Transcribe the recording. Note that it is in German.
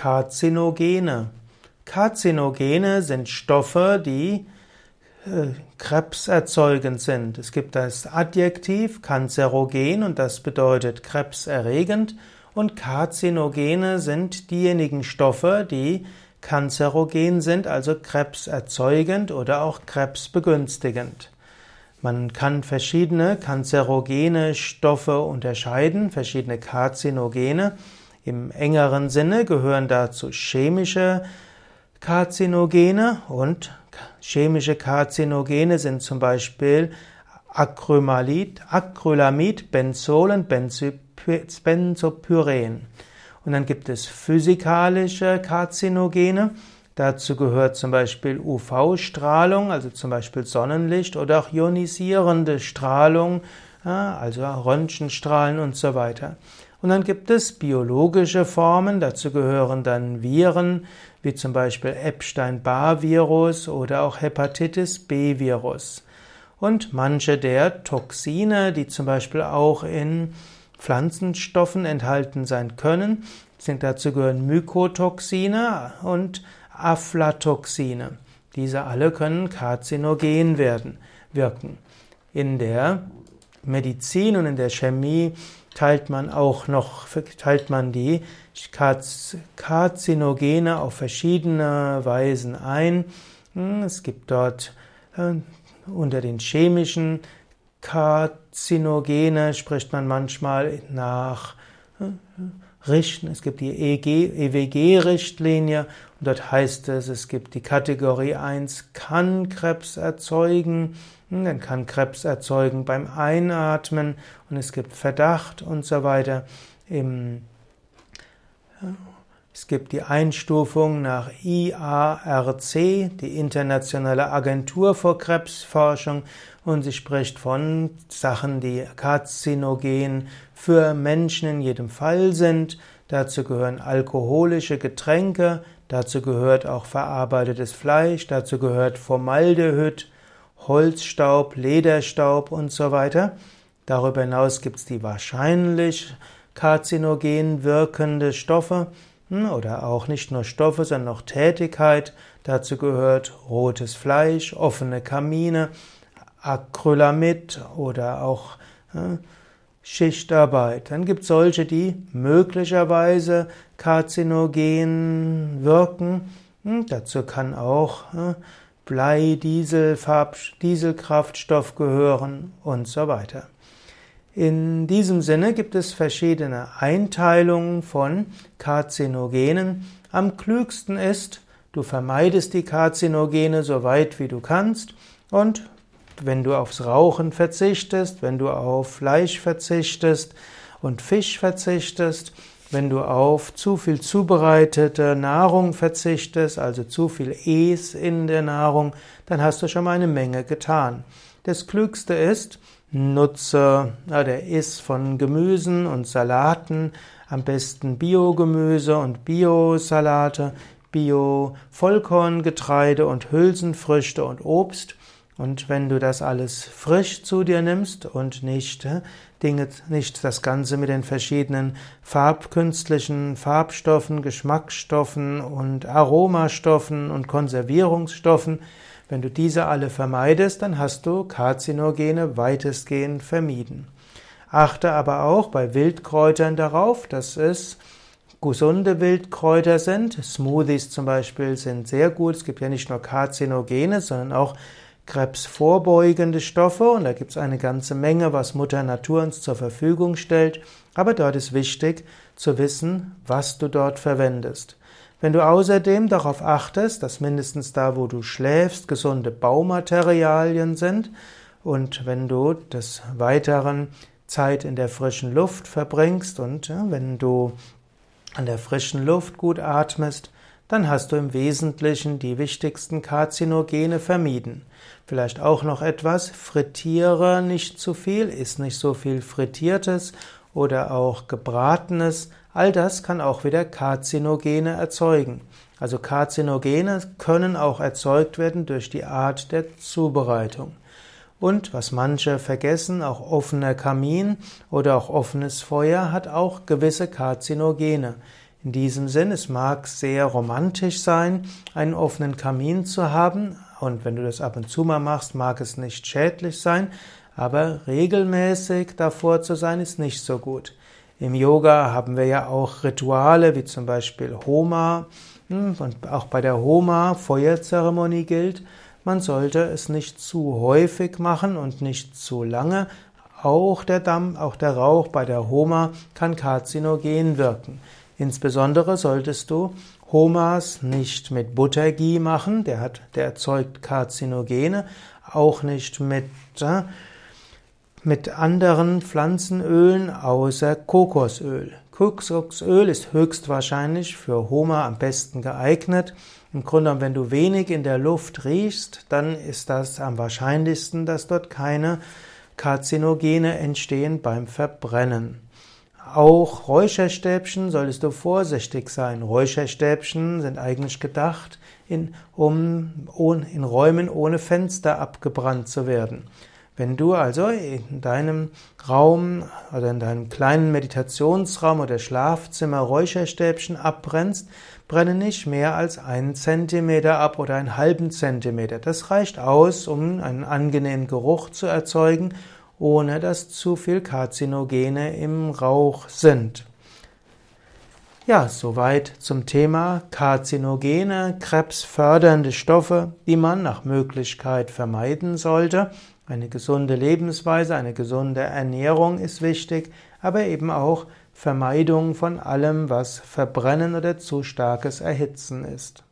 Karzinogene. Karzinogene sind Stoffe, die äh, krebserzeugend sind. Es gibt das Adjektiv kanzerogen und das bedeutet krebserregend und Karzinogene sind diejenigen Stoffe, die kanzerogen sind, also krebserzeugend oder auch krebsbegünstigend. Man kann verschiedene kanzerogene Stoffe unterscheiden, verschiedene Karzinogene. Im engeren Sinne gehören dazu chemische Karzinogene und chemische Karzinogene sind zum Beispiel Acrylamid, Acrylamid, Benzol und Benzopyren. Und dann gibt es physikalische Karzinogene. Dazu gehört zum Beispiel UV-Strahlung, also zum Beispiel Sonnenlicht oder auch ionisierende Strahlung, also Röntgenstrahlen und so weiter. Und dann gibt es biologische Formen, dazu gehören dann Viren, wie zum Beispiel Epstein-Barr-Virus oder auch Hepatitis B-Virus. Und manche der Toxine, die zum Beispiel auch in Pflanzenstoffen enthalten sein können, sind dazu gehören Mykotoxine und Aflatoxine. Diese alle können karzinogen werden, wirken. In der Medizin und in der Chemie teilt man auch noch, teilt man die Karzinogene auf verschiedene Weisen ein. Hm, es gibt dort äh, unter den chemischen Karzinogene spricht man manchmal nach äh, Richten. Es gibt die EWG-Richtlinie und dort heißt es, es gibt die Kategorie 1 kann Krebs erzeugen, hm, dann kann Krebs erzeugen beim Einatmen und es gibt Verdacht und so weiter. Es gibt die Einstufung nach IARC, die Internationale Agentur für Krebsforschung, und sie spricht von Sachen, die karzinogen für Menschen in jedem Fall sind. Dazu gehören alkoholische Getränke, dazu gehört auch verarbeitetes Fleisch, dazu gehört Formaldehyd, Holzstaub, Lederstaub und so weiter. Darüber hinaus gibt es die wahrscheinlich karzinogen wirkende Stoffe oder auch nicht nur Stoffe, sondern auch Tätigkeit. Dazu gehört rotes Fleisch, offene Kamine, Acrylamid oder auch äh, Schichtarbeit. Dann gibt es solche, die möglicherweise karzinogen wirken. Hm, dazu kann auch äh, Blei, Dieselfarb, Dieselkraftstoff gehören und so weiter. In diesem Sinne gibt es verschiedene Einteilungen von Karzinogenen. Am klügsten ist, du vermeidest die Karzinogene so weit wie du kannst und wenn du aufs Rauchen verzichtest, wenn du auf Fleisch verzichtest und Fisch verzichtest, wenn du auf zu viel zubereitete Nahrung verzichtest, also zu viel Es in der Nahrung, dann hast du schon mal eine Menge getan. Das Klügste ist, nutze oder iss von Gemüsen und Salaten, am besten Biogemüse und Biosalate, Bio-Vollkorngetreide und Hülsenfrüchte und Obst. Und wenn du das alles frisch zu dir nimmst und nicht Dinge, nicht das Ganze mit den verschiedenen farbkünstlichen Farbstoffen, Geschmacksstoffen und Aromastoffen und Konservierungsstoffen, wenn du diese alle vermeidest, dann hast du Karzinogene weitestgehend vermieden. Achte aber auch bei Wildkräutern darauf, dass es gesunde Wildkräuter sind. Smoothies zum Beispiel sind sehr gut. Es gibt ja nicht nur Karzinogene, sondern auch krebsvorbeugende Stoffe und da gibt es eine ganze Menge, was Mutter Natur uns zur Verfügung stellt, aber dort ist wichtig zu wissen, was du dort verwendest. Wenn du außerdem darauf achtest, dass mindestens da, wo du schläfst, gesunde Baumaterialien sind und wenn du des Weiteren Zeit in der frischen Luft verbringst und ja, wenn du an der frischen Luft gut atmest, dann hast du im Wesentlichen die wichtigsten Karzinogene vermieden. Vielleicht auch noch etwas, frittiere nicht zu viel, isst nicht so viel Frittiertes oder auch Gebratenes. All das kann auch wieder Karzinogene erzeugen. Also Karzinogene können auch erzeugt werden durch die Art der Zubereitung. Und was manche vergessen, auch offener Kamin oder auch offenes Feuer hat auch gewisse Karzinogene. In diesem Sinn, es mag sehr romantisch sein, einen offenen Kamin zu haben, und wenn du das ab und zu mal machst, mag es nicht schädlich sein, aber regelmäßig davor zu sein, ist nicht so gut. Im Yoga haben wir ja auch Rituale, wie zum Beispiel Homa, hm, und auch bei der Homa Feuerzeremonie gilt, man sollte es nicht zu häufig machen und nicht zu lange. Auch der Damm, auch der Rauch bei der Homa kann karzinogen wirken. Insbesondere solltest du Homas nicht mit Butterghee machen, der hat, der erzeugt Karzinogene, auch nicht mit, äh, mit anderen Pflanzenölen außer Kokosöl. Kokosöl ist höchstwahrscheinlich für Homa am besten geeignet. Im Grunde genommen, wenn du wenig in der Luft riechst, dann ist das am wahrscheinlichsten, dass dort keine Karzinogene entstehen beim Verbrennen. Auch Räucherstäbchen solltest du vorsichtig sein. Räucherstäbchen sind eigentlich gedacht, in, um in Räumen ohne Fenster abgebrannt zu werden. Wenn du also in deinem Raum oder in deinem kleinen Meditationsraum oder Schlafzimmer Räucherstäbchen abbrennst, brenne nicht mehr als einen Zentimeter ab oder einen halben Zentimeter. Das reicht aus, um einen angenehmen Geruch zu erzeugen, ohne dass zu viel Karzinogene im Rauch sind. Ja, soweit zum Thema Karzinogene, krebsfördernde Stoffe, die man nach Möglichkeit vermeiden sollte. Eine gesunde Lebensweise, eine gesunde Ernährung ist wichtig, aber eben auch Vermeidung von allem, was Verbrennen oder zu starkes Erhitzen ist.